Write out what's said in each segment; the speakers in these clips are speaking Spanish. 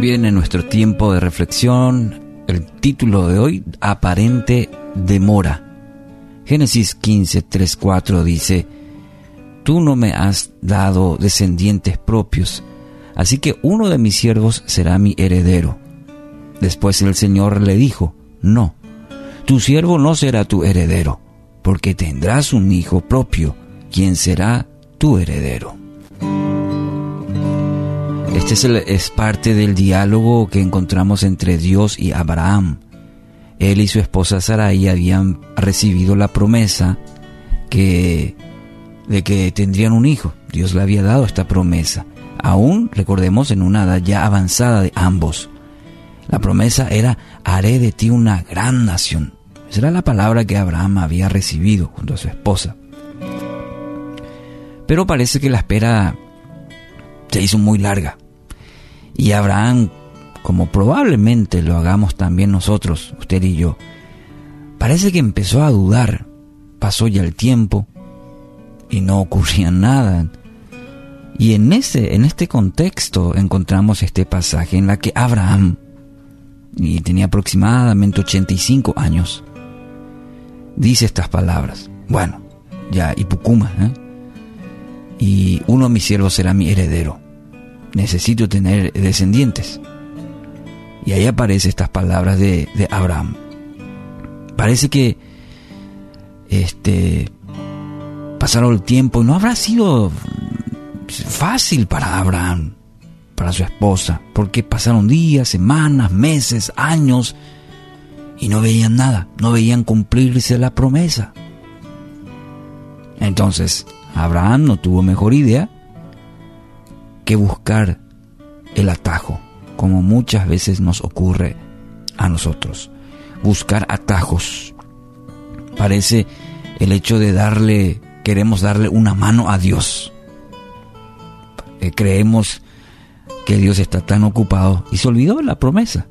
Bien, en nuestro tiempo de reflexión, el título de hoy, aparente demora. Génesis 15, 3, 4 dice, Tú no me has dado descendientes propios, así que uno de mis siervos será mi heredero. Después el Señor le dijo, No, tu siervo no será tu heredero, porque tendrás un hijo propio, quien será tu heredero. Este es, es, parte del diálogo que encontramos entre Dios y Abraham. Él y su esposa Sarai habían recibido la promesa que, de que tendrían un hijo. Dios le había dado esta promesa. Aún, recordemos, en una edad ya avanzada de ambos. La promesa era, haré de ti una gran nación. Esa era la palabra que Abraham había recibido junto a su esposa. Pero parece que la espera se hizo muy larga. Y Abraham, como probablemente lo hagamos también nosotros, usted y yo, parece que empezó a dudar. Pasó ya el tiempo y no ocurría nada. Y en ese, en este contexto encontramos este pasaje en la que Abraham, y tenía aproximadamente 85 años, dice estas palabras. Bueno, ya Ipucuma, ¿eh? y uno de mis siervos será mi heredero necesito tener descendientes. Y ahí aparecen estas palabras de, de Abraham. Parece que este pasaron el tiempo y no habrá sido fácil para Abraham, para su esposa, porque pasaron días, semanas, meses, años y no veían nada, no veían cumplirse la promesa. Entonces, Abraham no tuvo mejor idea que buscar el atajo, como muchas veces nos ocurre a nosotros. Buscar atajos. Parece el hecho de darle, queremos darle una mano a Dios. Eh, creemos que Dios está tan ocupado y se olvidó la promesa.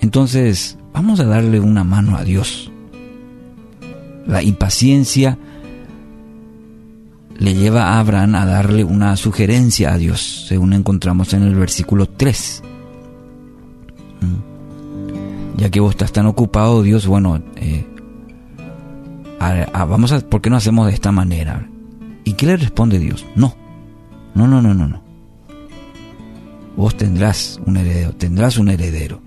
Entonces, vamos a darle una mano a Dios. La impaciencia le lleva a Abraham a darle una sugerencia a Dios, según encontramos en el versículo 3. Mm. Ya que vos estás tan ocupado, Dios, bueno, eh, vamos a, ¿por qué no hacemos de esta manera? ¿Y qué le responde Dios? No, no, no, no, no, no. Vos tendrás un heredero, tendrás un heredero.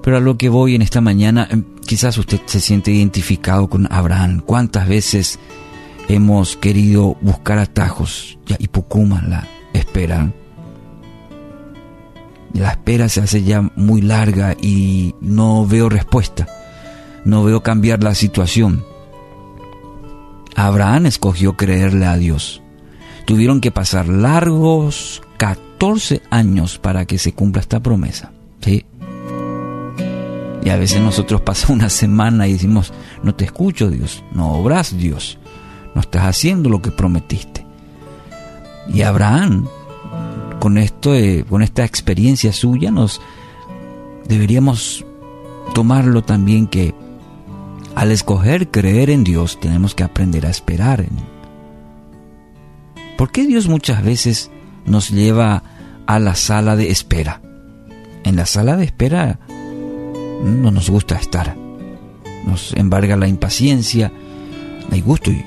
Pero a lo que voy en esta mañana, em, quizás usted se siente identificado con Abraham. ¿Cuántas veces hemos querido buscar atajos y Pucuma la esperan. La espera se hace ya muy larga y no veo respuesta, no veo cambiar la situación. Abraham escogió creerle a Dios. Tuvieron que pasar largos 14 años para que se cumpla esta promesa. ¿sí? Y a veces nosotros pasamos una semana y decimos, no te escucho Dios, no obras Dios no estás haciendo lo que prometiste. Y Abraham, con esto, con esta experiencia suya, nos deberíamos tomarlo también que al escoger creer en Dios tenemos que aprender a esperar ¿Por qué Dios muchas veces nos lleva a la sala de espera? En la sala de espera no nos gusta estar. Nos embarga la impaciencia, hay gusto y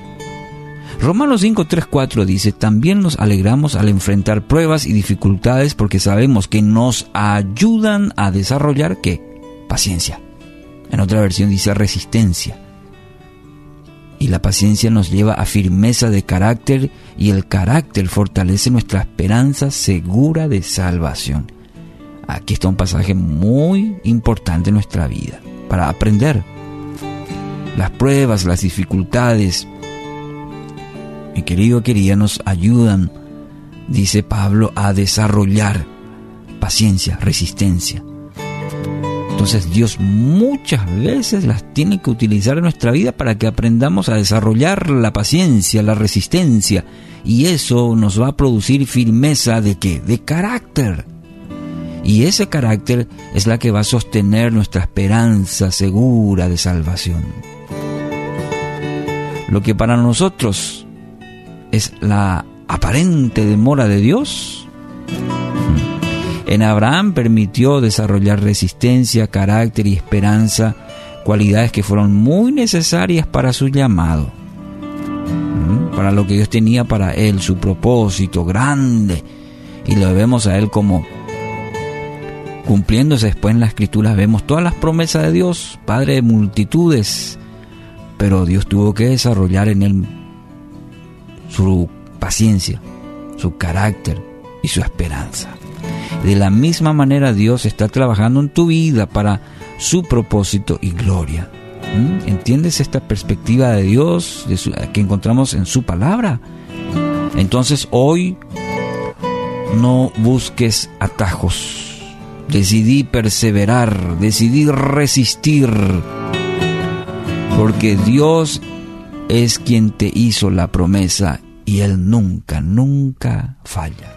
Romanos 5, 3, 4 dice, también nos alegramos al enfrentar pruebas y dificultades porque sabemos que nos ayudan a desarrollar qué? Paciencia. En otra versión dice resistencia. Y la paciencia nos lleva a firmeza de carácter y el carácter fortalece nuestra esperanza segura de salvación. Aquí está un pasaje muy importante en nuestra vida para aprender. Las pruebas, las dificultades, mi querido, querida, nos ayudan, dice Pablo, a desarrollar paciencia, resistencia. Entonces Dios muchas veces las tiene que utilizar en nuestra vida para que aprendamos a desarrollar la paciencia, la resistencia. Y eso nos va a producir firmeza de qué? De carácter. Y ese carácter es la que va a sostener nuestra esperanza segura de salvación. Lo que para nosotros es la aparente demora de Dios. En Abraham permitió desarrollar resistencia, carácter y esperanza, cualidades que fueron muy necesarias para su llamado, para lo que Dios tenía para él, su propósito grande. Y lo vemos a él como cumpliéndose después en la escritura. Vemos todas las promesas de Dios, Padre de multitudes, pero Dios tuvo que desarrollar en él su paciencia, su carácter y su esperanza. De la misma manera Dios está trabajando en tu vida para su propósito y gloria. ¿Mm? ¿Entiendes esta perspectiva de Dios que encontramos en su palabra? Entonces hoy no busques atajos. Decidí perseverar, decidí resistir, porque Dios es quien te hizo la promesa y Él nunca, nunca falla.